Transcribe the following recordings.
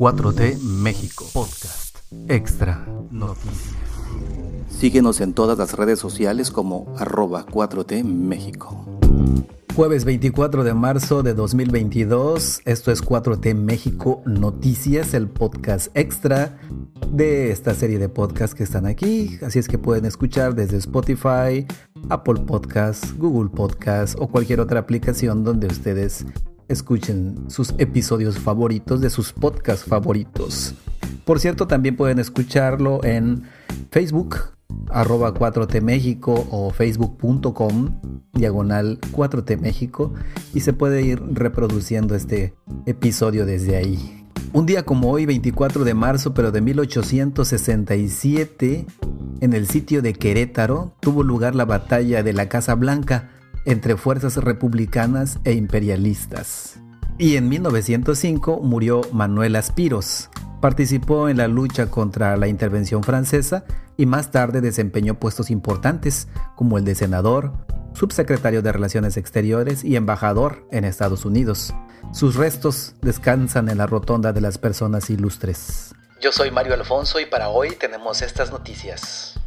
4T México. Podcast. Extra. Noticias. Síguenos en todas las redes sociales como arroba 4T México. Jueves 24 de marzo de 2022, esto es 4T México Noticias, el podcast extra de esta serie de podcasts que están aquí, así es que pueden escuchar desde Spotify, Apple Podcasts, Google Podcasts o cualquier otra aplicación donde ustedes escuchen sus episodios favoritos de sus podcasts favoritos. Por cierto, también pueden escucharlo en Facebook, arroba 4T México o facebook.com, diagonal 4T México, y se puede ir reproduciendo este episodio desde ahí. Un día como hoy, 24 de marzo, pero de 1867, en el sitio de Querétaro, tuvo lugar la batalla de la Casa Blanca entre fuerzas republicanas e imperialistas. Y en 1905 murió Manuel Aspiros. Participó en la lucha contra la intervención francesa y más tarde desempeñó puestos importantes como el de senador, subsecretario de Relaciones Exteriores y embajador en Estados Unidos. Sus restos descansan en la rotonda de las personas ilustres. Yo soy Mario Alfonso y para hoy tenemos estas noticias.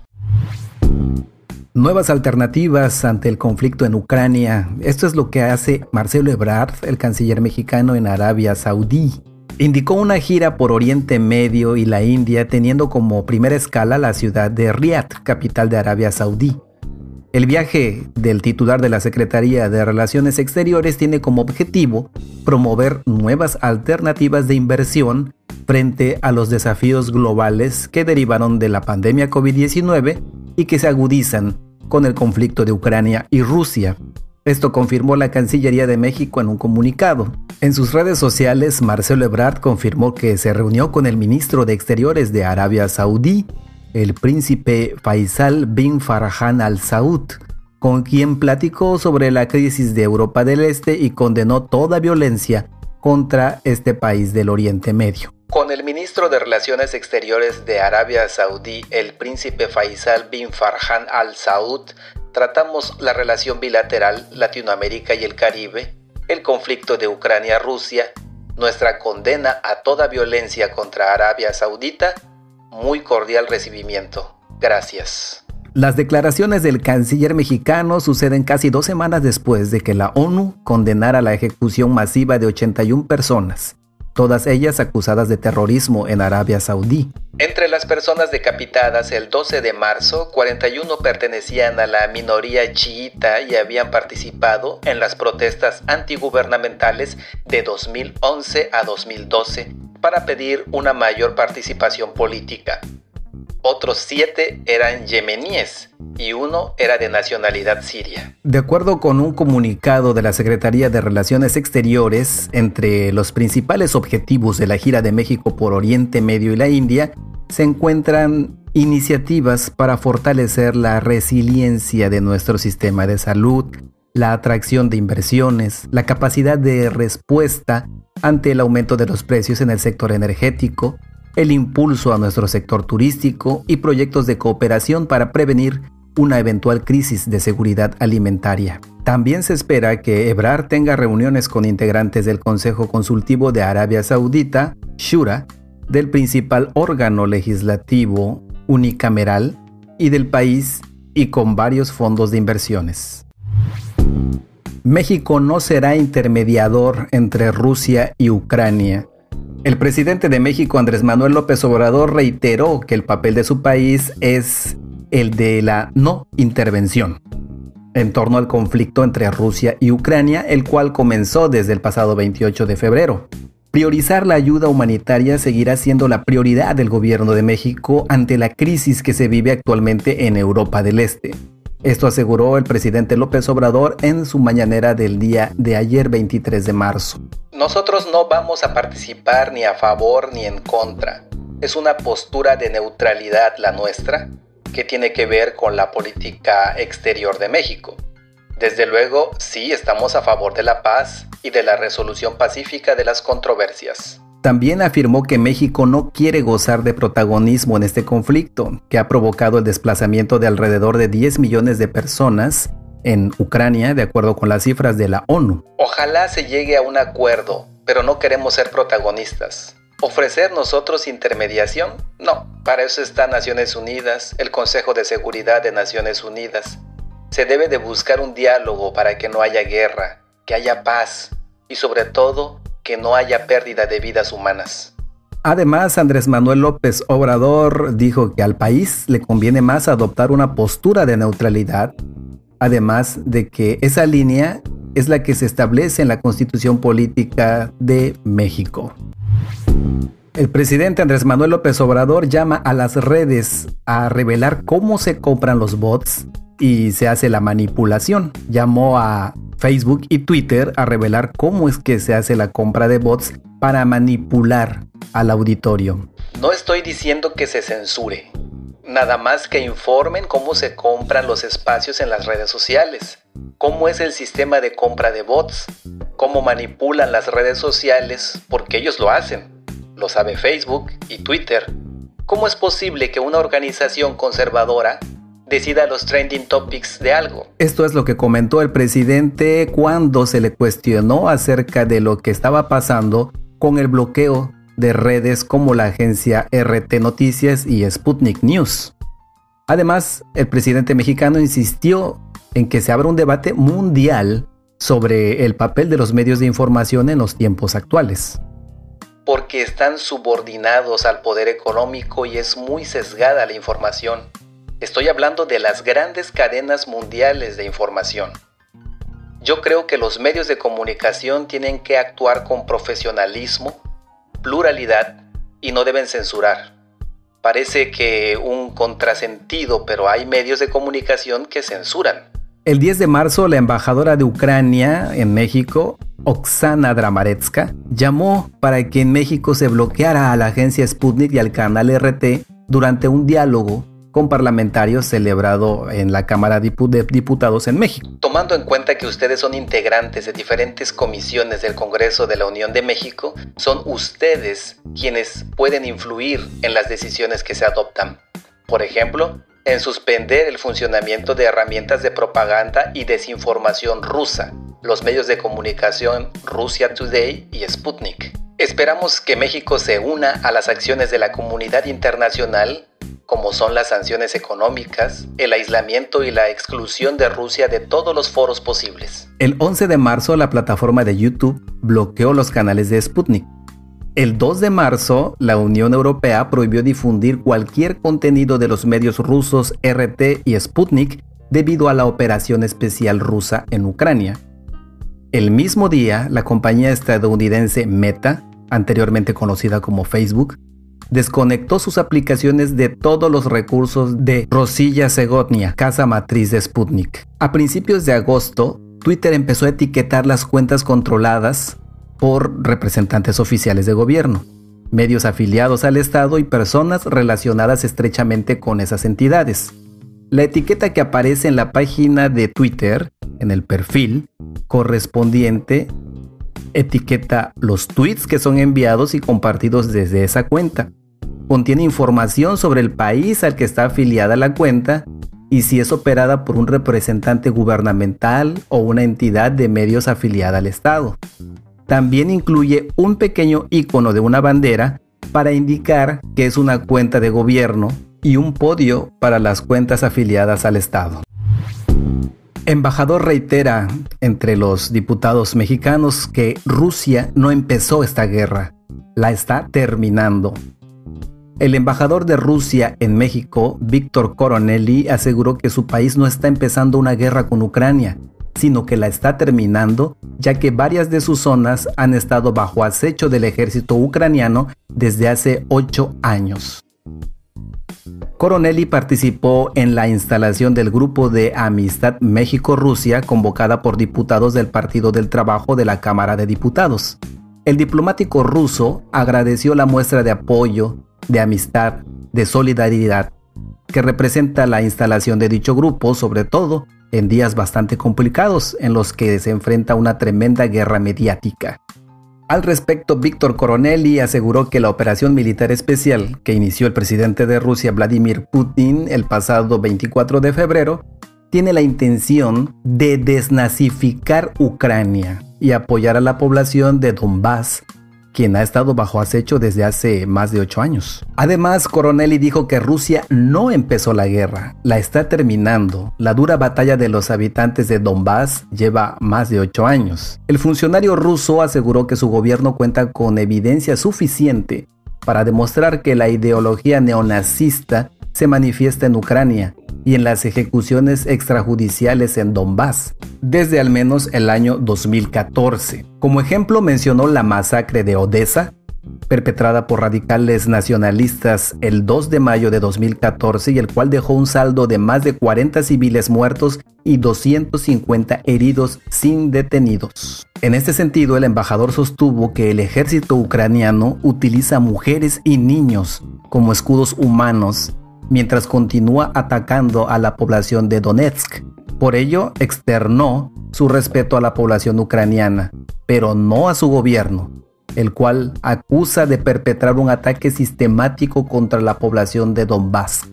Nuevas alternativas ante el conflicto en Ucrania. Esto es lo que hace Marcelo Ebrard, el canciller mexicano en Arabia Saudí. Indicó una gira por Oriente Medio y la India teniendo como primera escala la ciudad de Riyadh, capital de Arabia Saudí. El viaje del titular de la Secretaría de Relaciones Exteriores tiene como objetivo promover nuevas alternativas de inversión frente a los desafíos globales que derivaron de la pandemia COVID-19 y que se agudizan con el conflicto de Ucrania y Rusia. Esto confirmó la Cancillería de México en un comunicado. En sus redes sociales, Marcelo Ebrard confirmó que se reunió con el ministro de Exteriores de Arabia Saudí, el príncipe Faisal bin Farhan al Saud, con quien platicó sobre la crisis de Europa del Este y condenó toda violencia contra este país del Oriente Medio. Con el ministro de Relaciones Exteriores de Arabia Saudí, el príncipe Faisal bin Farhan al Saud, tratamos la relación bilateral Latinoamérica y el Caribe, el conflicto de Ucrania-Rusia, nuestra condena a toda violencia contra Arabia Saudita muy cordial recibimiento. Gracias. Las declaraciones del canciller mexicano suceden casi dos semanas después de que la ONU condenara la ejecución masiva de 81 personas, todas ellas acusadas de terrorismo en Arabia Saudí. Entre las personas decapitadas el 12 de marzo, 41 pertenecían a la minoría chiita y habían participado en las protestas antigubernamentales de 2011 a 2012 para pedir una mayor participación política. Otros siete eran yemeníes y uno era de nacionalidad siria. De acuerdo con un comunicado de la Secretaría de Relaciones Exteriores, entre los principales objetivos de la gira de México por Oriente Medio y la India se encuentran iniciativas para fortalecer la resiliencia de nuestro sistema de salud, la atracción de inversiones, la capacidad de respuesta ante el aumento de los precios en el sector energético, el impulso a nuestro sector turístico y proyectos de cooperación para prevenir una eventual crisis de seguridad alimentaria. También se espera que Ebrar tenga reuniones con integrantes del Consejo Consultivo de Arabia Saudita, Shura, del principal órgano legislativo unicameral y del país y con varios fondos de inversiones. México no será intermediador entre Rusia y Ucrania. El presidente de México, Andrés Manuel López Obrador, reiteró que el papel de su país es el de la no intervención en torno al conflicto entre Rusia y Ucrania, el cual comenzó desde el pasado 28 de febrero. Priorizar la ayuda humanitaria seguirá siendo la prioridad del gobierno de México ante la crisis que se vive actualmente en Europa del Este. Esto aseguró el presidente López Obrador en su mañanera del día de ayer 23 de marzo. Nosotros no vamos a participar ni a favor ni en contra. Es una postura de neutralidad la nuestra que tiene que ver con la política exterior de México. Desde luego, sí estamos a favor de la paz y de la resolución pacífica de las controversias. También afirmó que México no quiere gozar de protagonismo en este conflicto, que ha provocado el desplazamiento de alrededor de 10 millones de personas en Ucrania, de acuerdo con las cifras de la ONU. Ojalá se llegue a un acuerdo, pero no queremos ser protagonistas. ¿Ofrecer nosotros intermediación? No, para eso están Naciones Unidas, el Consejo de Seguridad de Naciones Unidas. Se debe de buscar un diálogo para que no haya guerra, que haya paz y sobre todo que no haya pérdida de vidas humanas. Además, Andrés Manuel López Obrador dijo que al país le conviene más adoptar una postura de neutralidad, además de que esa línea es la que se establece en la Constitución Política de México. El presidente Andrés Manuel López Obrador llama a las redes a revelar cómo se compran los bots y se hace la manipulación. Llamó a Facebook y Twitter a revelar cómo es que se hace la compra de bots para manipular al auditorio. No estoy diciendo que se censure, nada más que informen cómo se compran los espacios en las redes sociales, cómo es el sistema de compra de bots, cómo manipulan las redes sociales, porque ellos lo hacen. Lo sabe Facebook y Twitter. ¿Cómo es posible que una organización conservadora decida los trending topics de algo. Esto es lo que comentó el presidente cuando se le cuestionó acerca de lo que estaba pasando con el bloqueo de redes como la agencia RT Noticias y Sputnik News. Además, el presidente mexicano insistió en que se abra un debate mundial sobre el papel de los medios de información en los tiempos actuales. Porque están subordinados al poder económico y es muy sesgada la información. Estoy hablando de las grandes cadenas mundiales de información. Yo creo que los medios de comunicación tienen que actuar con profesionalismo, pluralidad y no deben censurar. Parece que un contrasentido, pero hay medios de comunicación que censuran. El 10 de marzo, la embajadora de Ucrania en México, Oksana Dramaretska, llamó para que en México se bloqueara a la agencia Sputnik y al canal RT durante un diálogo con parlamentarios celebrado en la Cámara de Diputados en México. Tomando en cuenta que ustedes son integrantes de diferentes comisiones del Congreso de la Unión de México, son ustedes quienes pueden influir en las decisiones que se adoptan. Por ejemplo, en suspender el funcionamiento de herramientas de propaganda y desinformación rusa, los medios de comunicación Russia Today y Sputnik. Esperamos que México se una a las acciones de la comunidad internacional como son las sanciones económicas, el aislamiento y la exclusión de Rusia de todos los foros posibles. El 11 de marzo la plataforma de YouTube bloqueó los canales de Sputnik. El 2 de marzo, la Unión Europea prohibió difundir cualquier contenido de los medios rusos RT y Sputnik debido a la operación especial rusa en Ucrania. El mismo día, la compañía estadounidense Meta, anteriormente conocida como Facebook, desconectó sus aplicaciones de todos los recursos de Rosilla Segotnia, casa matriz de Sputnik. A principios de agosto, Twitter empezó a etiquetar las cuentas controladas por representantes oficiales de gobierno, medios afiliados al Estado y personas relacionadas estrechamente con esas entidades. La etiqueta que aparece en la página de Twitter, en el perfil correspondiente, etiqueta los tweets que son enviados y compartidos desde esa cuenta contiene información sobre el país al que está afiliada la cuenta y si es operada por un representante gubernamental o una entidad de medios afiliada al Estado. También incluye un pequeño icono de una bandera para indicar que es una cuenta de gobierno y un podio para las cuentas afiliadas al Estado. Embajador reitera entre los diputados mexicanos que Rusia no empezó esta guerra, la está terminando. El embajador de Rusia en México, Víctor Coronelli, aseguró que su país no está empezando una guerra con Ucrania, sino que la está terminando, ya que varias de sus zonas han estado bajo acecho del ejército ucraniano desde hace ocho años. Coronelli participó en la instalación del Grupo de Amistad México-Rusia convocada por diputados del Partido del Trabajo de la Cámara de Diputados. El diplomático ruso agradeció la muestra de apoyo de amistad, de solidaridad, que representa la instalación de dicho grupo, sobre todo en días bastante complicados en los que se enfrenta una tremenda guerra mediática. Al respecto, Víctor Coronelli aseguró que la operación militar especial que inició el presidente de Rusia, Vladimir Putin, el pasado 24 de febrero, tiene la intención de desnazificar Ucrania y apoyar a la población de Donbass quien ha estado bajo acecho desde hace más de ocho años. Además, Coronelli dijo que Rusia no empezó la guerra, la está terminando. La dura batalla de los habitantes de Donbass lleva más de ocho años. El funcionario ruso aseguró que su gobierno cuenta con evidencia suficiente para demostrar que la ideología neonazista se manifiesta en Ucrania y en las ejecuciones extrajudiciales en Donbass desde al menos el año 2014. Como ejemplo mencionó la masacre de Odessa, perpetrada por radicales nacionalistas el 2 de mayo de 2014 y el cual dejó un saldo de más de 40 civiles muertos y 250 heridos sin detenidos. En este sentido, el embajador sostuvo que el ejército ucraniano utiliza mujeres y niños como escudos humanos mientras continúa atacando a la población de Donetsk. Por ello, externó su respeto a la población ucraniana, pero no a su gobierno, el cual acusa de perpetrar un ataque sistemático contra la población de Donbass.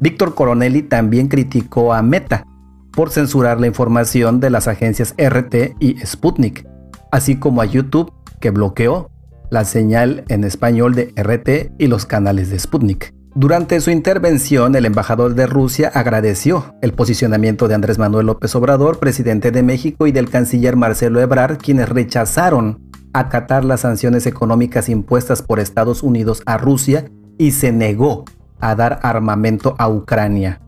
Víctor Coronelli también criticó a Meta por censurar la información de las agencias RT y Sputnik, así como a YouTube que bloqueó la señal en español de RT y los canales de Sputnik. Durante su intervención, el embajador de Rusia agradeció el posicionamiento de Andrés Manuel López Obrador, presidente de México, y del canciller Marcelo Ebrard, quienes rechazaron acatar las sanciones económicas impuestas por Estados Unidos a Rusia y se negó a dar armamento a Ucrania.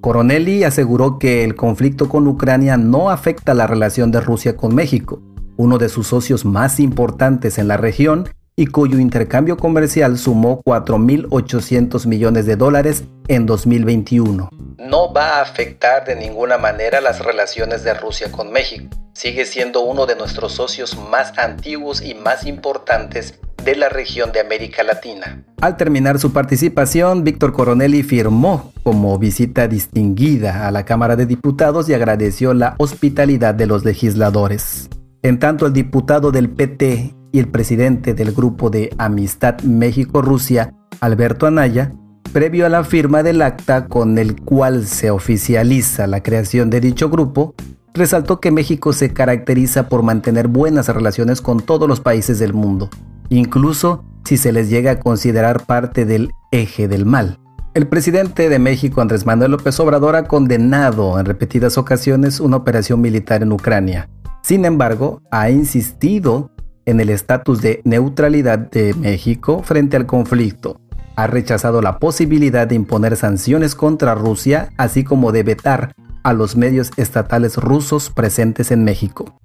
Coronelli aseguró que el conflicto con Ucrania no afecta la relación de Rusia con México, uno de sus socios más importantes en la región y cuyo intercambio comercial sumó 4.800 millones de dólares en 2021. No va a afectar de ninguna manera las relaciones de Rusia con México. Sigue siendo uno de nuestros socios más antiguos y más importantes de la región de América Latina. Al terminar su participación, Víctor Coronelli firmó como visita distinguida a la Cámara de Diputados y agradeció la hospitalidad de los legisladores. En tanto, el diputado del PT y el presidente del Grupo de Amistad México-Rusia, Alberto Anaya, previo a la firma del acta con el cual se oficializa la creación de dicho grupo, resaltó que México se caracteriza por mantener buenas relaciones con todos los países del mundo, incluso si se les llega a considerar parte del eje del mal. El presidente de México, Andrés Manuel López Obrador, ha condenado en repetidas ocasiones una operación militar en Ucrania. Sin embargo, ha insistido en el estatus de neutralidad de México frente al conflicto. Ha rechazado la posibilidad de imponer sanciones contra Rusia, así como de vetar a los medios estatales rusos presentes en México.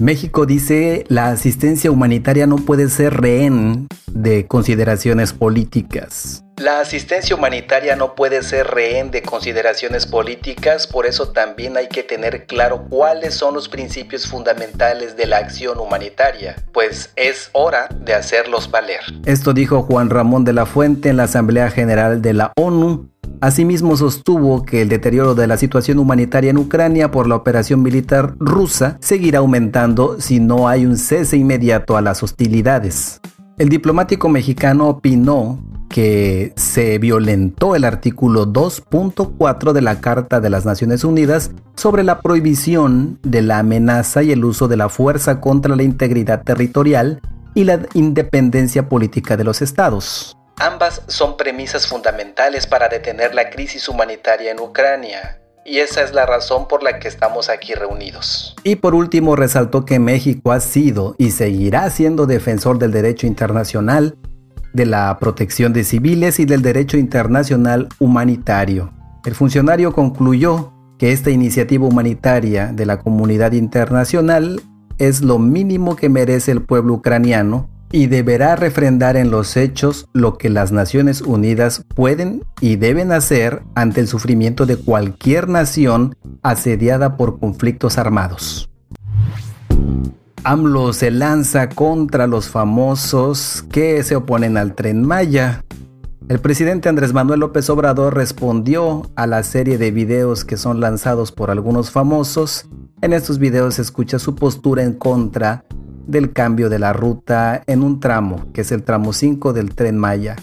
México dice la asistencia humanitaria no puede ser rehén de consideraciones políticas. La asistencia humanitaria no puede ser rehén de consideraciones políticas, por eso también hay que tener claro cuáles son los principios fundamentales de la acción humanitaria, pues es hora de hacerlos valer. Esto dijo Juan Ramón de la Fuente en la Asamblea General de la ONU. Asimismo sostuvo que el deterioro de la situación humanitaria en Ucrania por la operación militar rusa seguirá aumentando si no hay un cese inmediato a las hostilidades. El diplomático mexicano opinó que se violentó el artículo 2.4 de la Carta de las Naciones Unidas sobre la prohibición de la amenaza y el uso de la fuerza contra la integridad territorial y la independencia política de los estados. Ambas son premisas fundamentales para detener la crisis humanitaria en Ucrania y esa es la razón por la que estamos aquí reunidos. Y por último resaltó que México ha sido y seguirá siendo defensor del derecho internacional, de la protección de civiles y del derecho internacional humanitario. El funcionario concluyó que esta iniciativa humanitaria de la comunidad internacional es lo mínimo que merece el pueblo ucraniano y deberá refrendar en los hechos lo que las Naciones Unidas pueden y deben hacer ante el sufrimiento de cualquier nación asediada por conflictos armados. AMLO se lanza contra los famosos que se oponen al tren Maya. El presidente Andrés Manuel López Obrador respondió a la serie de videos que son lanzados por algunos famosos. En estos videos se escucha su postura en contra del cambio de la ruta en un tramo, que es el tramo 5 del tren Maya.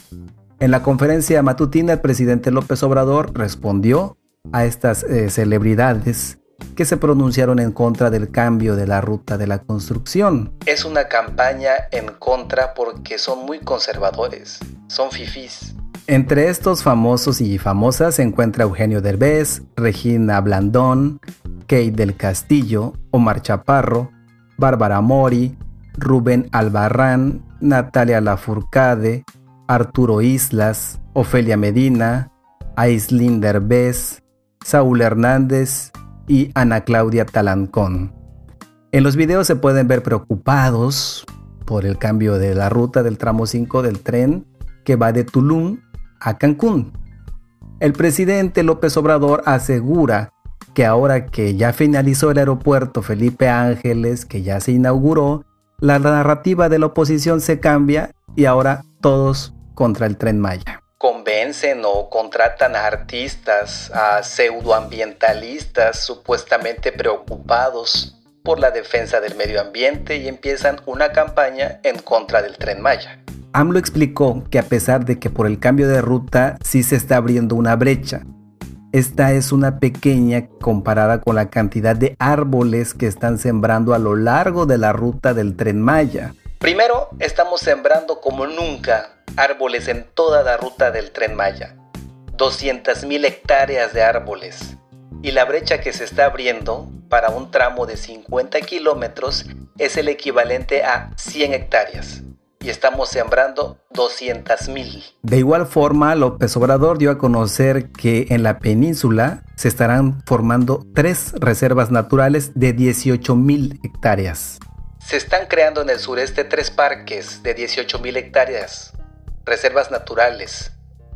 En la conferencia matutina, el presidente López Obrador respondió a estas eh, celebridades que se pronunciaron en contra del cambio de la ruta de la construcción. Es una campaña en contra porque son muy conservadores, son fifís. Entre estos famosos y famosas se encuentra Eugenio Derbez, Regina Blandón, Kate del Castillo, Omar Chaparro, Bárbara Mori, Rubén Albarrán, Natalia Lafourcade, Arturo Islas, Ofelia Medina, Aislinn Derbez, Saúl Hernández y Ana Claudia Talancón. En los videos se pueden ver preocupados por el cambio de la ruta del tramo 5 del tren que va de Tulum a Cancún. El presidente López Obrador asegura que ahora que ya finalizó el aeropuerto Felipe Ángeles, que ya se inauguró, la narrativa de la oposición se cambia y ahora todos contra el tren Maya. Convencen o contratan a artistas, a pseudoambientalistas supuestamente preocupados por la defensa del medio ambiente y empiezan una campaña en contra del tren Maya. AMLO explicó que a pesar de que por el cambio de ruta sí se está abriendo una brecha, esta es una pequeña comparada con la cantidad de árboles que están sembrando a lo largo de la ruta del tren Maya. Primero, estamos sembrando como nunca árboles en toda la ruta del tren Maya. 200.000 hectáreas de árboles. Y la brecha que se está abriendo para un tramo de 50 kilómetros es el equivalente a 100 hectáreas y estamos sembrando 200 mil. De igual forma, López Obrador dio a conocer que en la península se estarán formando tres reservas naturales de 18 mil hectáreas. Se están creando en el sureste tres parques de 18 mil hectáreas, reservas naturales.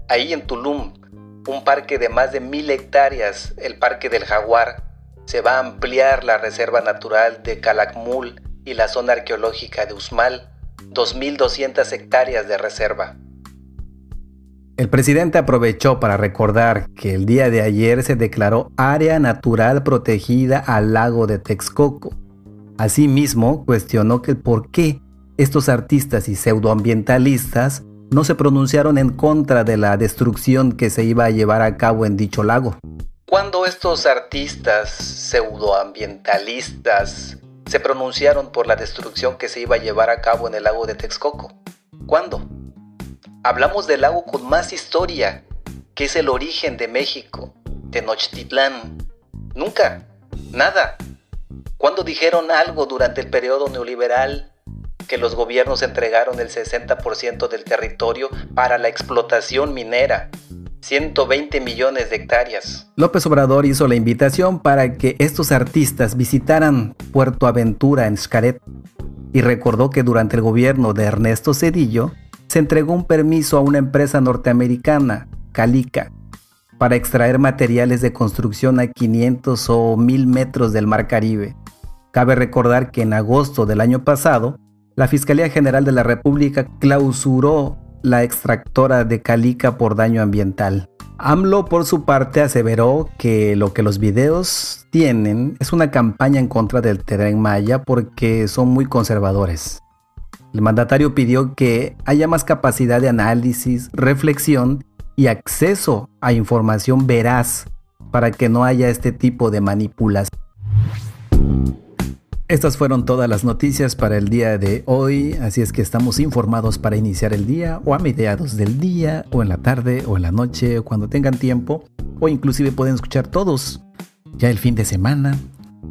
Ahí en Tulum, un parque de más de mil hectáreas, el Parque del Jaguar, se va a ampliar la reserva natural de Calakmul y la zona arqueológica de Usmal 2.200 hectáreas de reserva. El presidente aprovechó para recordar que el día de ayer se declaró área natural protegida al lago de Texcoco. Asimismo, cuestionó que por qué estos artistas y pseudoambientalistas no se pronunciaron en contra de la destrucción que se iba a llevar a cabo en dicho lago. Cuando estos artistas pseudoambientalistas se pronunciaron por la destrucción que se iba a llevar a cabo en el lago de Texcoco. ¿Cuándo? Hablamos del lago con más historia, que es el origen de México, Tenochtitlán. Nunca, nada. ¿Cuándo dijeron algo durante el periodo neoliberal que los gobiernos entregaron el 60% del territorio para la explotación minera? 120 millones de hectáreas. López Obrador hizo la invitación para que estos artistas visitaran Puerto Aventura en Xcaret y recordó que durante el gobierno de Ernesto Cedillo se entregó un permiso a una empresa norteamericana, Calica, para extraer materiales de construcción a 500 o 1000 metros del Mar Caribe. Cabe recordar que en agosto del año pasado, la Fiscalía General de la República clausuró la extractora de Calica por daño ambiental. AMLO por su parte aseveró que lo que los videos tienen es una campaña en contra del tren Maya porque son muy conservadores. El mandatario pidió que haya más capacidad de análisis, reflexión y acceso a información veraz para que no haya este tipo de manipulación. Estas fueron todas las noticias para el día de hoy, así es que estamos informados para iniciar el día o a mediados del día o en la tarde o en la noche o cuando tengan tiempo o inclusive pueden escuchar todos ya el fin de semana.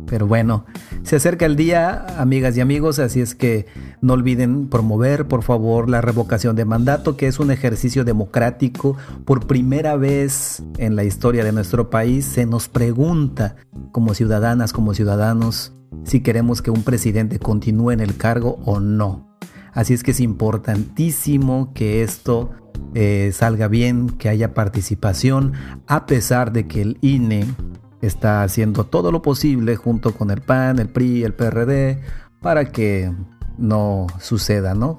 Pero bueno, se acerca el día, amigas y amigos, así es que no olviden promover, por favor, la revocación de mandato, que es un ejercicio democrático. Por primera vez en la historia de nuestro país se nos pregunta como ciudadanas, como ciudadanos, si queremos que un presidente continúe en el cargo o no. Así es que es importantísimo que esto eh, salga bien, que haya participación, a pesar de que el INE está haciendo todo lo posible junto con el PAN, el PRI, el PRD, para que no suceda, ¿no?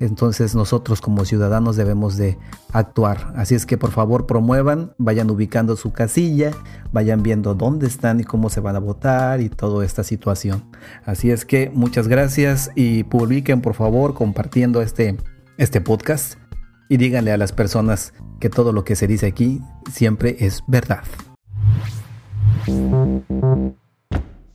Entonces nosotros como ciudadanos debemos de actuar. Así es que por favor promuevan, vayan ubicando su casilla, vayan viendo dónde están y cómo se van a votar y toda esta situación. Así es que muchas gracias y publiquen por favor compartiendo este, este podcast y díganle a las personas que todo lo que se dice aquí siempre es verdad.